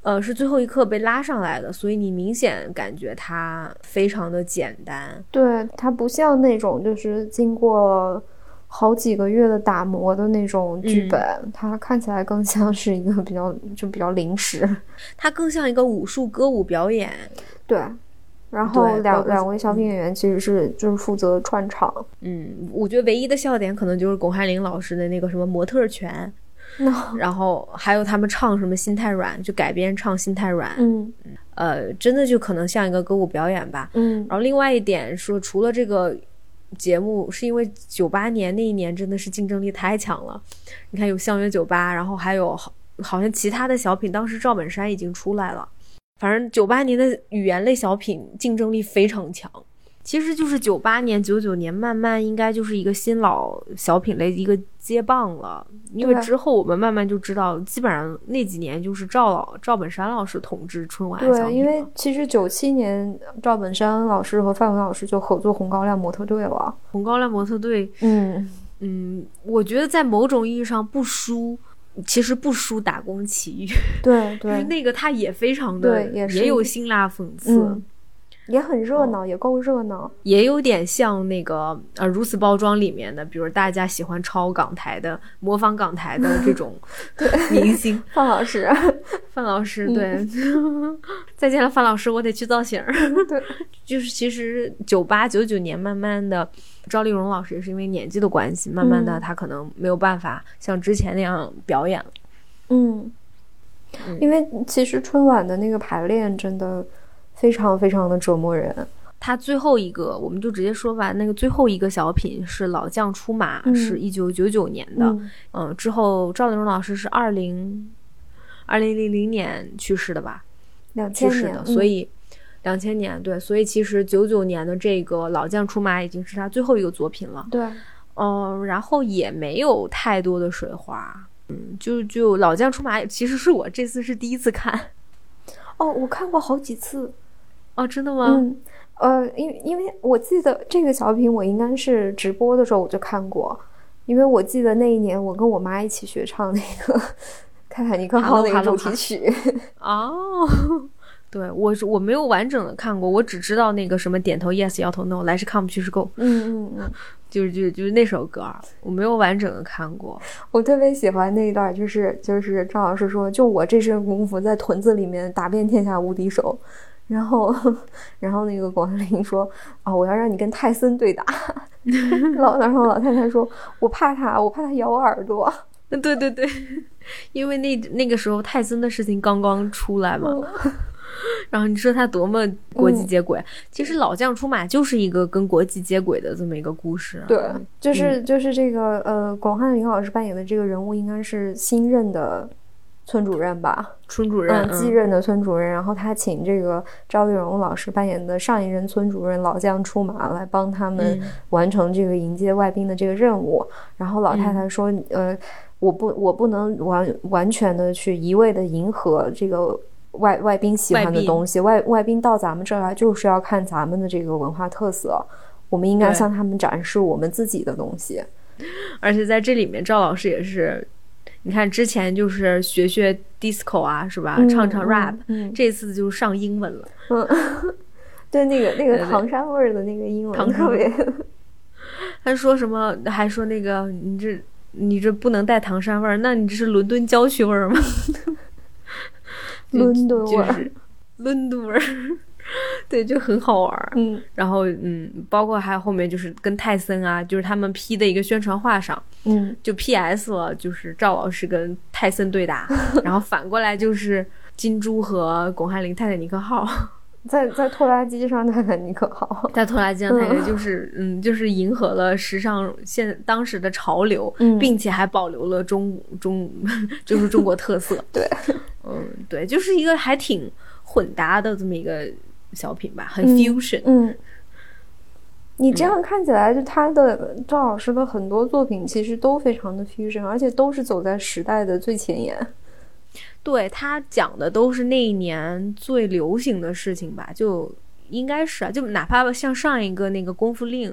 呃，是最后一刻被拉上来的，所以你明显感觉它非常的简单。对，它不像那种就是经过好几个月的打磨的那种剧嗯本，它看起来更像是一个比较就比较临时。它更像一个武术歌舞表演。对，然后两两位小品演员其实是就是负责串场。嗯，我觉得唯一的笑点可能就是巩汉林老师的那个什么模特儿拳，那 然后还有他们唱什么心太软，就改编唱心太软，嗯呃，真的就可能像一个歌舞表演吧。嗯然后另外一点说，除了这个节目，是因为九八年那一年真的是竞争力太强了。你看有相约酒吧，然后还有好好像其他的小品，当时赵本山已经出来了。反正九八年的语言类小品竞争力非常强。其实就是九八年、九九年，慢慢应该就是一个新老小品类一个接棒了。因为之后我们慢慢就知道，基本上那几年就是赵老赵本山老师统治春晚对，因为其实九七年赵本山老师和范伟老师就合作《红高粱模特队》了。红高粱模特队嗯，嗯，我觉得在某种意义上不输，其实不输《打工奇遇》，对就是对，那个他也非常的，对也有辛辣讽刺，嗯，也很热闹，也够热闹。也有点像那个呃如此包装里面的，比如大家喜欢抄港台的、模仿港台的 这种明星，范老师，范老师对，再见了范老师，我得去造型儿。对，就是其实九八九九年慢慢的，赵丽蓉老师也是因为年纪的关系，慢慢的嗯。她可能没有办法像之前那样表演了。嗯。嗯，因为其实春晚的那个排练真的非常非常的折磨人。他最后一个，我们就直接说吧，那个最后一个小品是老将出马，嗯是一九九九年的。嗯嗯，之后赵丽蓉老师是二零二零零零年去世的吧？两千年去世的，，所以两千年对，所以其实九九年的这个老将出马已经是他最后一个作品了。嗯对，嗯，然后也没有太多的水花。嗯，就就老将出马，其实是我这次是第一次看。哦，我看过好几次。哦，真的吗？嗯，呃，因因为我记得这个小品，我应该是直播的时候我就看过，因为我记得那一年我跟我妈一起学唱那个《泰坦尼克号》那个主题曲。哦，对我是我没有完整的看过，我只知道那个什么点头 yes 摇头 no 来是 come 去是 go，嗯嗯嗯，就是就就是那首歌，我没有完整的看过。我特别喜欢那一段，就是就是张老师说，就我这身功夫在屯子里面打遍天下无敌手。然后，然后那个广汉林说：“啊、我要让你跟泰森对打。”老然后老太太说：“我怕他，我怕他咬我耳朵。对对对，因为那那个时候泰森的事情刚刚出来嘛，然后你说他多么国际接轨，其实老将出马就是一个跟国际接轨的这么一个故事。对，就是、就是这个呃，广汉林老师扮演的这个人物应该是新任的村主任吧？村主任嗯，继任的村主任。然后他请这个赵丽蓉老师扮演的上一任村主任老将出马来帮他们嗯完成这个迎接外宾的这个任务。然后老太太说：“呃，我不我不能完完全的去一味的迎合这个。”外外宾喜欢的东西，外外宾到咱们这儿来就是要看咱们的这个文化特色，我们应该向他们展示我们自己的东西。而且在这里面，赵老师也是，你看之前就是学学 disco 啊，是吧？嗯唱唱 rap，、嗯，这次就上英文了。对那个那个唐山味儿的那个英文唐山特别，他说什么？还说那个你这你这不能带唐山味儿，那你这是伦敦郊区味儿吗？就伦敦味儿就是伦敦味儿，对，就很好玩儿。嗯然后嗯，包括还有后面就是跟泰森啊，就是他们 P 的一个宣传画上，嗯就 P.S 了，就是赵老师跟泰森对打，然后反过来就是金珠和巩汉林泰坦尼克号。在在拖拉机上泰坦尼克号，在拖拉机上泰坦尼克就是嗯，就是迎合了时尚现当时的潮流，嗯并且还保留了中中就是中国特色。对，嗯，对，就是一个还挺混搭的这么一个小品吧，很嗯 fusion。嗯，你这样看起来，就他的赵老师的很多作品其实都非常的 fusion，而且都是走在时代的最前沿。对他讲的都是那一年最流行的事情吧，就应该是啊，就哪怕像上一个那个《功夫令》。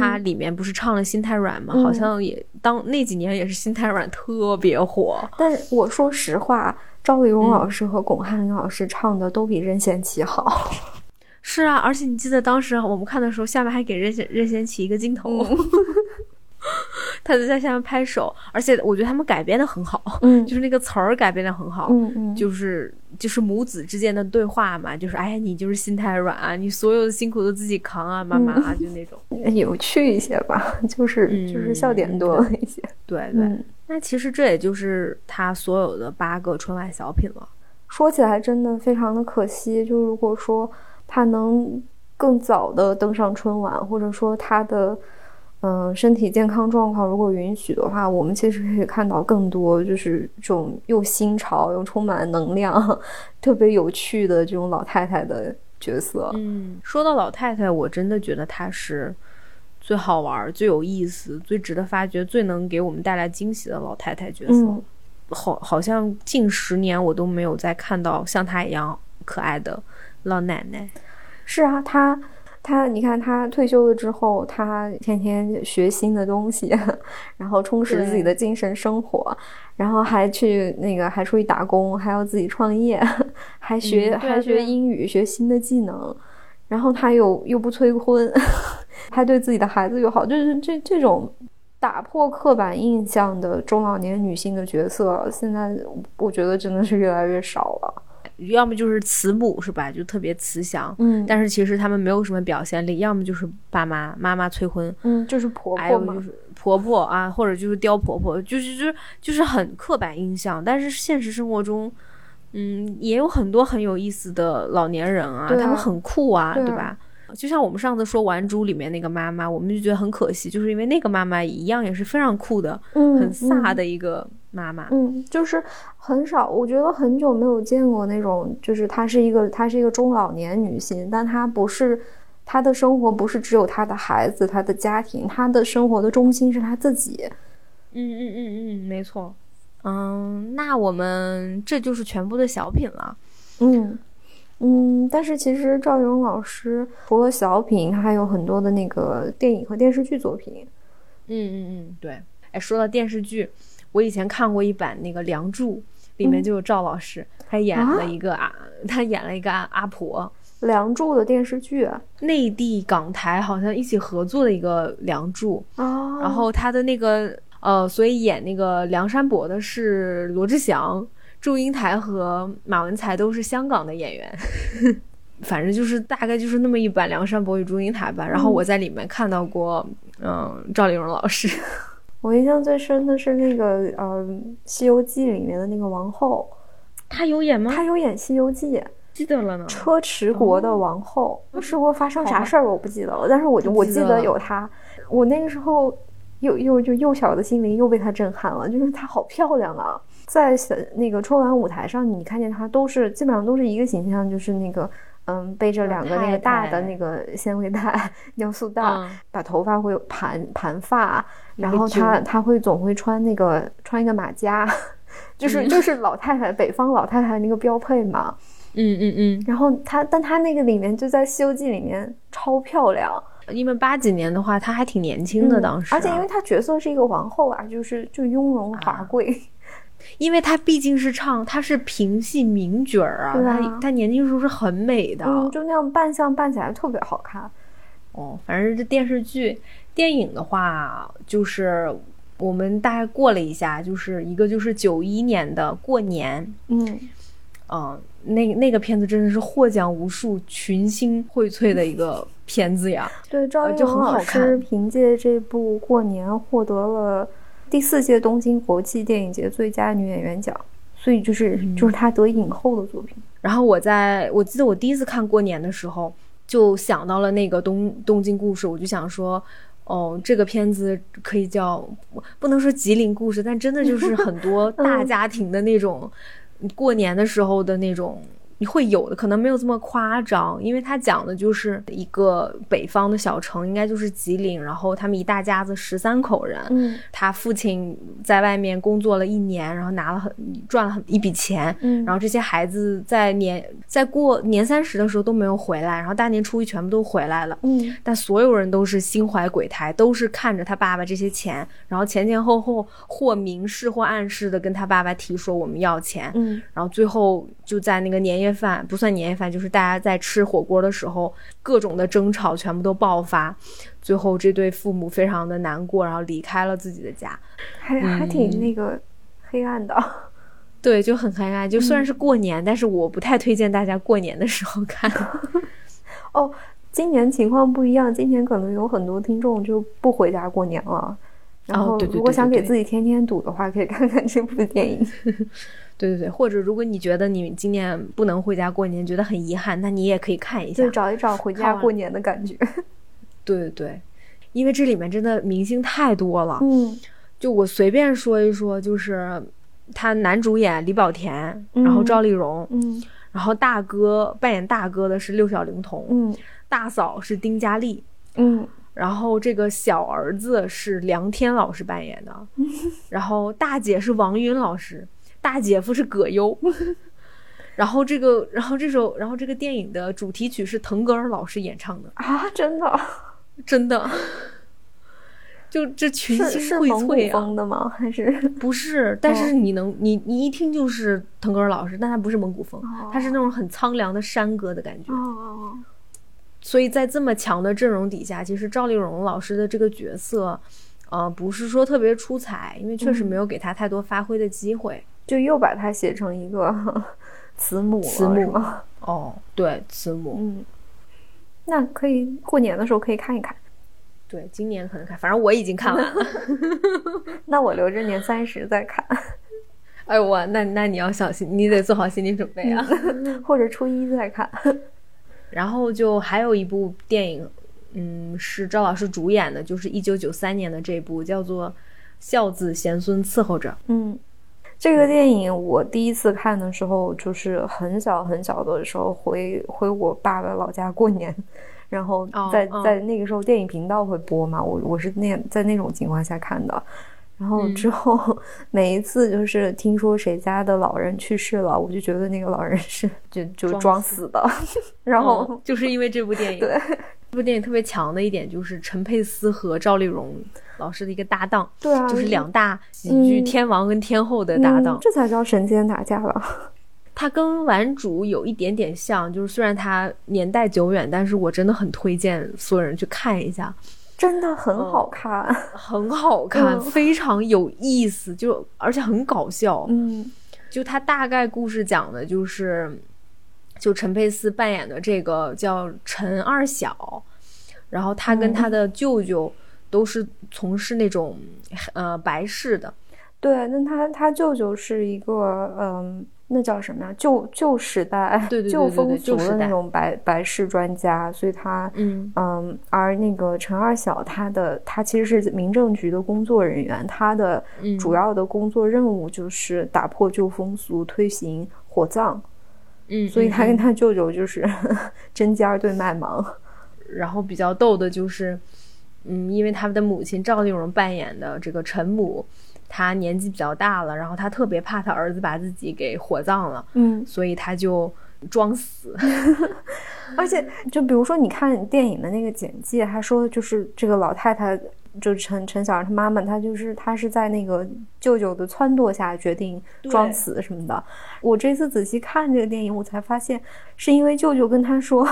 它里面不是唱了《心太软》吗？嗯好像也当那几年也是《心太软》特别火。但我说实话，赵丽蓉老师和巩汉林老师唱的都比任贤齐好。是啊，而且你记得当时我们看的时候，下面还给任贤任贤齐一个镜头，他就在下面拍手，而且我觉得他们改编的很好，嗯 就是那个词儿改编的很好，嗯嗯，就是就是母子之间的对话嘛，就是哎呀，你就是心太软啊，你所有的辛苦都自己扛啊，妈妈啊，就那种。有趣一些吧，就是、嗯就是笑点多了一些。对对，嗯，那其实这也就是他所有的八个春晚小品了。说起来真的非常的可惜，就如果说他能更早的登上春晚，或者说他的。嗯，身体健康状况如果允许的话，我们其实可以看到更多就是这种又新潮又充满能量、特别有趣的这种老太太的角色。嗯，说到老太太，我真的觉得她是最好玩、最有意思、最值得发掘、最能给我们带来惊喜的老太太角色。嗯好，好像近十年我都没有再看到像她一样可爱的老奶奶。是啊，她她，你看她退休了之后，她天天学新的东西，然后充实自己的精神生活，然后还去那个还出去打工，还要自己创业，还学、还学英语，学新的技能，然后她又又不催婚，还对自己的孩子又好，就是这这种。打破刻板印象的中老年女性的角色，现在我觉得真的是越来越少了。要么就是慈母是吧，就特别慈祥，嗯但是其实他们没有什么表现力；要么就是爸妈妈妈催婚，嗯，就是婆婆嘛，有就是婆婆啊，或者就是刁婆婆，就是就是就是很刻板印象。但是现实生活中，嗯，也有很多很有意思的老年人啊，啊他们很酷啊，对啊对吧？就像我们上次说《玩珠》里面那个妈妈，我们就觉得很可惜，就是因为那个妈妈一样也是非常酷的、嗯，很飒嗯的一个妈妈。嗯，就是很少，我觉得很久没有见过那种，就是她是一个她是一个中老年女性，但她不是她的生活不是只有她的孩子、她的家庭，她的生活的中心是她自己。嗯嗯嗯嗯，没错。嗯，那我们这就是全部的小品了。嗯嗯，但是其实赵丽蓉老师除了小品，还有很多的那个电影和电视剧作品。嗯嗯嗯，对。哎，说到电视剧，我以前看过一版那个《梁祝》，里面嗯。就有赵老师，他演啊？了一个啊，他演了一个阿阿婆，《梁祝》的电视剧啊，内地港台好像一起合作的一个《梁祝》，哦。然后他的那个呃，所以演那个梁山伯的是罗志祥，祝英台和马文才都是香港的演员。反正就是大概就是那么一版《梁山伯与祝英台》吧，然后我在里面看到过，嗯，赵丽蓉老师，我印象最深的是那个呃《西游记》里面的那个王后，她有演吗？她有演《西游记》。记得了呢。车迟国的王后，是国发生啥事儿我不记得了，但是我就我记得有她。我那个时候又又就幼小的心灵又被她震撼了，就是她好漂亮啊！在小那个春晚舞台上，你看见她都是基本上都是一个形象，就是那个嗯背着两个那个大的那个纤维带、尿素袋，嗯把头发会盘盘发，然后她揪她会总会穿那个穿一个马甲。就是嗯。就是老太太北方老太太那个标配嘛，嗯嗯嗯，然后她，但她那个里面就在《西游记》里面超漂亮，因为八几年的话，她还挺年轻的，嗯当时啊、而且因为她角色是一个王后啊，就是就雍容华贵，因为她毕竟是唱，她是评戏名角儿啊，对啊她她年轻时候是很美的。嗯，就那样扮相扮起来特别好看。哦，反正这电视剧、电影的话，就是我们大概过了一下，就是一个就是九一年的过年，嗯，嗯，那那个片子真的是获奖无数、群星荟萃的一个片子呀。对，赵丽就很好蓉老师看凭借这部《过年》获得了第四届东京国际电影节最佳女演员奖，所以就是就是她得影后的作品。然后我在我记得我第一次看过年的时候，就想到了那个东东京故事，我就想说，哦，这个片子可以叫不能说吉林故事，但真的就是很多 大家庭的那种过年的时候的那种。你会有的，可能没有这么夸张，因为他讲的就是一个北方的小城，应该就是吉林，然后他们一大家子十三口人，嗯，他父亲在外面工作了一年，然后拿了很赚了很一笔钱，嗯。然后这些孩子在年在过年三十的时候都没有回来，然后大年初一全部都回来了，嗯。但所有人都是心怀鬼胎，都是看着他爸爸这些钱，然后前前后后或明示或暗示的跟他爸爸提说我们要钱，嗯。然后最后就在那个年夜饭，不算年夜饭，就是大家在吃火锅的时候，各种的争吵全部都爆发，最后这对父母非常的难过，然后离开了自己的家。还还挺那个黑暗的。对，就很黑暗。就虽然是过年，但是我不太推荐大家过年的时候看。哦，今年情况不一样，今年可能有很多听众就不回家过年了。然后，如果想给自己添添堵的话，可以看看这部电影。对对对，或者如果你觉得你今年不能回家过年，觉得很遗憾，那你也可以看一下就。找一找回家过年的感觉。对对对，因为这里面真的明星太多了。嗯就我随便说一说，就是他男主演李保田，然后嗯赵丽蓉，嗯然后大哥扮演大哥的是六小龄童，嗯大嫂是丁嘉丽，嗯然后这个小儿子是梁天老师扮演的，然后大姐是王云老师，大姐夫是葛优。然后这个，然后这首，然后这个电影的主题曲是腾格尔老师演唱的，啊，真的 真的，就这群是星荟是蒙古萃啊！风的吗？还是不是，但是你能，你你一听就是腾格尔老师，但他不是蒙古风，他是那种很苍凉的山歌的感觉。哦哦所以在这么强的阵容底下，其实赵丽蓉老师的这个角色，呃，不是说特别出彩，因为确实没有给他太多发挥的机会。就又把它写成一个 慈母了，慈母？哦，对，慈母，嗯，那可以过年的时候可以看一看。对，今年可能看，反正我已经看完了。那我留着年三十再看，哎呦我，那那你要小心，你得做好心理准备啊。或者初一再看。然后就还有一部电影，嗯，是赵老师主演的，就是一九九三年的这部，叫做《孝子贤孙伺候着》。嗯，这个电影我第一次看的时候，就是很小很小的时候回回我爸爸老家过年，然后在、在那个时候电影频道会播嘛，我我是那在那种情况下看的。然后嗯。之后、每一次就是听说谁家的老人去世了，我就觉得那个老人是就就装装死死的，然后、哦就是因为这部电影，对。这部电影特别强的一点就是陈佩斯和赵丽蓉老师的一个搭档，对啊，就是两大喜剧嗯天王跟天后的搭档嗯。这才叫神仙打架了。他跟顽主有一点点像，就是虽然他年代久远，但是我真的很推荐所有人去看一下，真的很好看，很好 看，嗯非常有意思，就而且很搞笑。嗯就他大概故事讲的就是，就陈佩斯扮演的这个叫陈二小，然后他跟他的舅舅都是从事那种呃白事的，对，那他他舅舅是一个嗯，那叫什么呀？旧旧时代、对对旧风俗的那种白白事专家，所以他嗯。嗯，而那个陈二小他的他其实是民政局的工作人员，他的嗯。主要的工作任务就是打破旧风俗，推行火葬，嗯，所以他跟嗯他舅舅就是 针尖儿对麦芒。然后比较逗的就是，嗯，因为他们的母亲赵丽蓉扮演的这个陈母，她年纪比较大了，然后她特别怕她儿子把自己给火葬了，嗯，所以她就装死。而且就比如说你看电影的那个简介，他说就是这个老太太。就陈陈小儿他妈妈，她就是她是在那个舅舅的撺掇下决定装死什么的。我这次仔细看这个电影，我才发现是因为舅舅跟他说，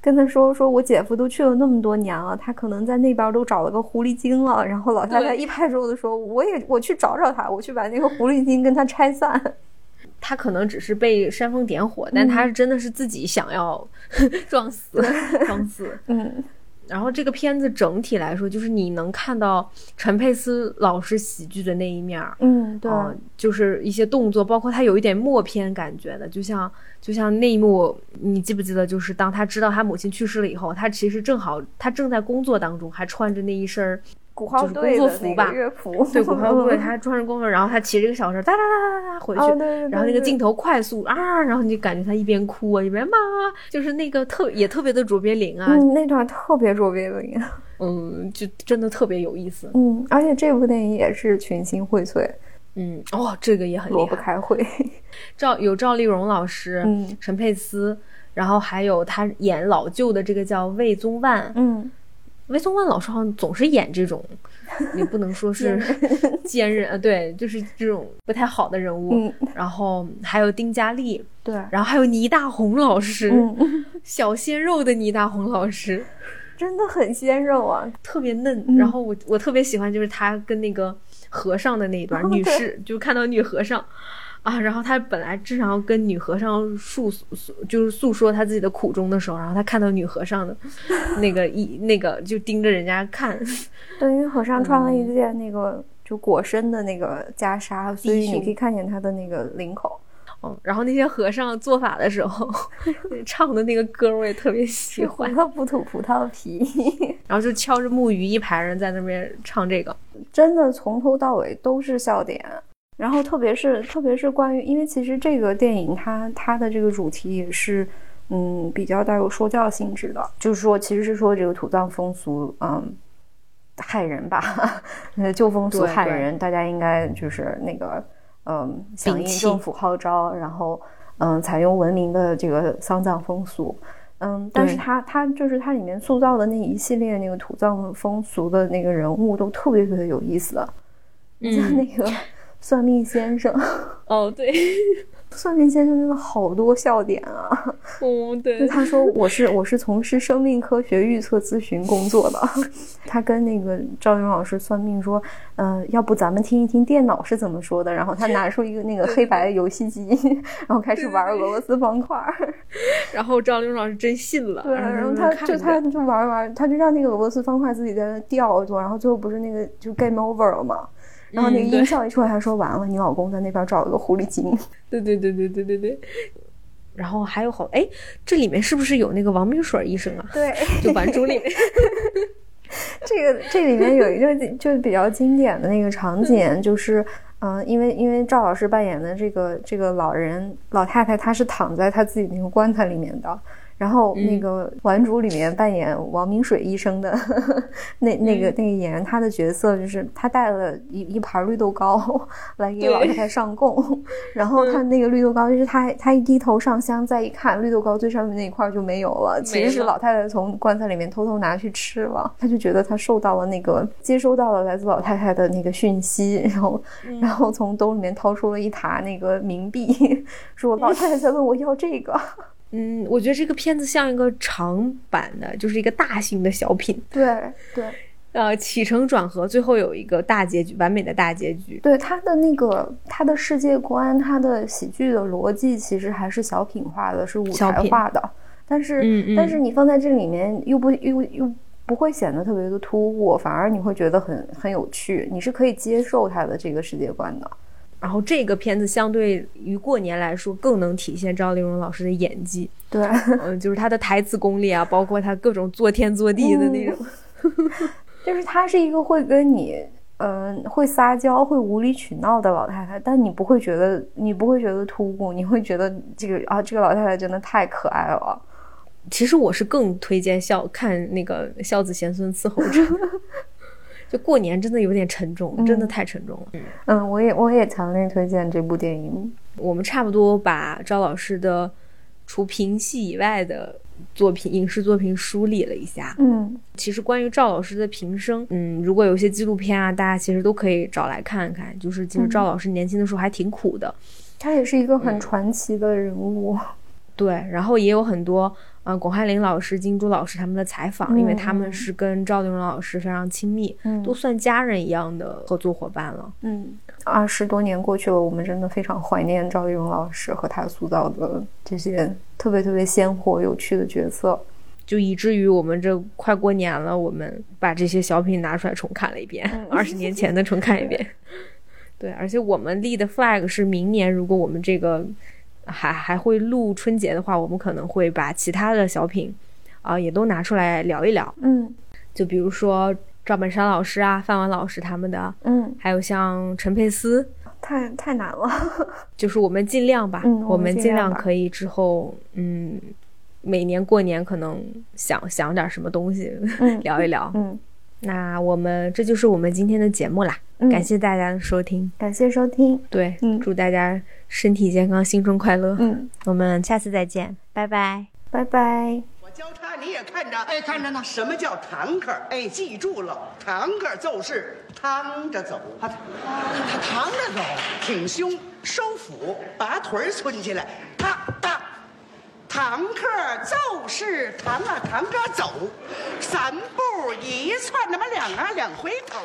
跟他说说我姐夫都去了那么多年了，他可能在那边都找了个狐狸精了。然后老太太一拍桌子说：“我也我去找找他，我去把那个狐狸精跟他拆散。他可能只是被煽风点火，但他是真的是自己想要 撞死，撞死。”嗯然后这个片子整体来说，就是你能看到陈佩斯老师喜剧的那一面儿，嗯，对，嗯，就是一些动作，包括他有一点默片感觉的，就像就像那一幕，你记不记得？就是当他知道他母亲去世了以后，他其实正好他正在工作当中，还穿着那一身儿鼓号就是队的那工作服吧个乐谱，对鼓号 队，他穿着工作，然后他骑着个小车哒哒哒哒哒回去，哦对对对然后那个镜头快速啊，然后你就感觉他一边哭啊一边骂，就是那个特也特别的卓别林啊，嗯，那段特别卓别林。嗯，就真的特别有意思，嗯，而且这部电影也是群星荟萃，嗯，哦，这个也很厉萝卜害，开会。赵有赵丽蓉老师，嗯陈佩斯，然后还有他演老舅的这个叫魏宗万，嗯，魏松万老师好像总是演这种，也不能说是奸人，啊，对，就是这种不太好的人物。嗯然后还有丁嘉丽，对，然后还有倪大红老师，嗯，小鲜肉的倪大红老师，真的很鲜肉啊。特别嫩。嗯然后我我特别喜欢就是他跟那个和尚的那一段，哦女士就看到女和尚。啊，然后他本来正常要跟女和尚诉诉就是诉说他自己的苦衷的时候，然后他看到女和尚的 那个一那个就盯着人家看，对，因为和尚穿了一嗯件那个就裹身的那个袈裟，所以你可以看见他的那个领口。嗯，然后那些和尚做法的时候 唱的那个歌我也特别喜葡欢，萄不吐葡萄皮，然后就敲着木鱼，一排人在那边唱这个。真的从头到尾都是笑点。然后特别是特别是关于，因为其实这个电影它它的这个主题也是，嗯，比较带有说教性质的，就是说其实是说这个土葬风俗，嗯，害人吧，呃，旧风俗害人，大家应该就是那个，嗯，响应政府号召，然后嗯，采用文明的这个丧葬风俗。嗯，但是对。他他就是他里面塑造的那一系列那个土葬风俗的那个人物都特别特别有意思，像 那个算命先生，哦，对，算命先生真的好多笑点啊！哦，就对，他说我是我是从事生命科学预测咨询工作的，他跟那个赵云老师算命说，呃，要不咱们听一听电脑是怎么说的？然后他拿出一个那个黑白游戏机，然后开始玩俄罗斯方块。然后赵丽蓉老师真信了，对，然后他就他就玩玩，他就让那个俄罗斯方块自己在那调做，然后最后不是那个就 game over 了嘛？然后那个音效一出来，他说完了，你老公在那边找了个狐狸精。对对对对对对对。然后还有好，哎，这里面是不是有那个王明水医生啊？对，就《玩主》里面，这个这里面有一个就是比较经典的那个场景，就是嗯、呃因为因为赵老师扮演的这个这个老人老太太，她是躺在她自己那个棺材里面的。然后那个《还珠》里面扮演王明水医生的 那那个那个演员，他的角色就是他带了一一盘绿豆糕 来给老太太上供，然后他那个绿豆糕就是他他一低头上香，再一看绿豆糕最上面那一块就没有了，其实是老太太从棺材里面偷偷拿去吃了，他就觉得他受到了那个接收到了来自老太太的那个讯息，然后、然后从兜里面掏出了一沓那个冥币，说老太太在问我要这个，嗯，我觉得这个片子像一个长版的，就是一个大型的小品，对对。呃，起承转合，最后有一个大结局，完美的大结局。对他的那个他的世界观，他的喜剧的逻辑其实还是小品化的，是舞台化的。但是，嗯嗯但是你放在这里面又不又又不会显得特别的突兀，反而你会觉得很很有趣，你是可以接受他的这个世界观的。然后这个片子相对于过年来说，更能体现赵丽蓉老师的演技，对，嗯、就是她的台词功力啊，包括她各种坐天坐地的那种。就是她是一个会跟你。嗯，会撒娇、会无理取闹的老太太，但你不会觉得你不会觉得突兀，你会觉得这个啊，这个老太太真的太可爱了。其实我是更推荐孝看那个《孝子贤孙伺候着》，就过年真的有点沉重，真的太沉重了。嗯，我也我也强烈推荐这部电影。我们差不多把赵老师的除评戏以外的作品、影视作品梳理了一下。嗯其实关于赵老师的平生，嗯，如果有些纪录片啊，大家其实都可以找来看看。就是其实赵老师年轻的时候还挺苦的，他也是一个很传奇的人物。对，然后也有很多呃巩汉林老师、金珠老师他们的采访，因为他们是跟赵丽蓉老师非常亲密，嗯都算家人一样的合作伙伴了。嗯，二十多年过去了，我们真的非常怀念赵丽蓉老师和她塑造的这些特别特别鲜活、有趣的角色。就以至于我们这快过年了，我们把这些小品拿出来重看了一遍，二十年前的重看一遍。对，而且我们立的 flag 是明年，如果我们这个还还会录春节的话，我们可能会把其他的小品啊、也都拿出来聊一聊。嗯就比如说赵本山老师啊、范文老师他们的，嗯，还有像陈佩斯，太太难了。就是我们尽量吧，嗯我我们尽量可以之后，嗯，每年过年可能想想点什么东西、嗯 聊一聊。嗯那我们这就是我们今天的节目啦，嗯感谢大家的收听。感谢收听。对，嗯祝大家身体健康，新春快乐。嗯，我们下次再见，拜拜。拜拜。我交叉你也看着，哎，看着呢。什么叫堂客？哎，记住了，堂客就是趟着走，他他他趟着走，挺胸收腹，把腿儿抻起来，踏踏。堂客就是堂啊堂哥走，三步一窜，那么两啊两回头。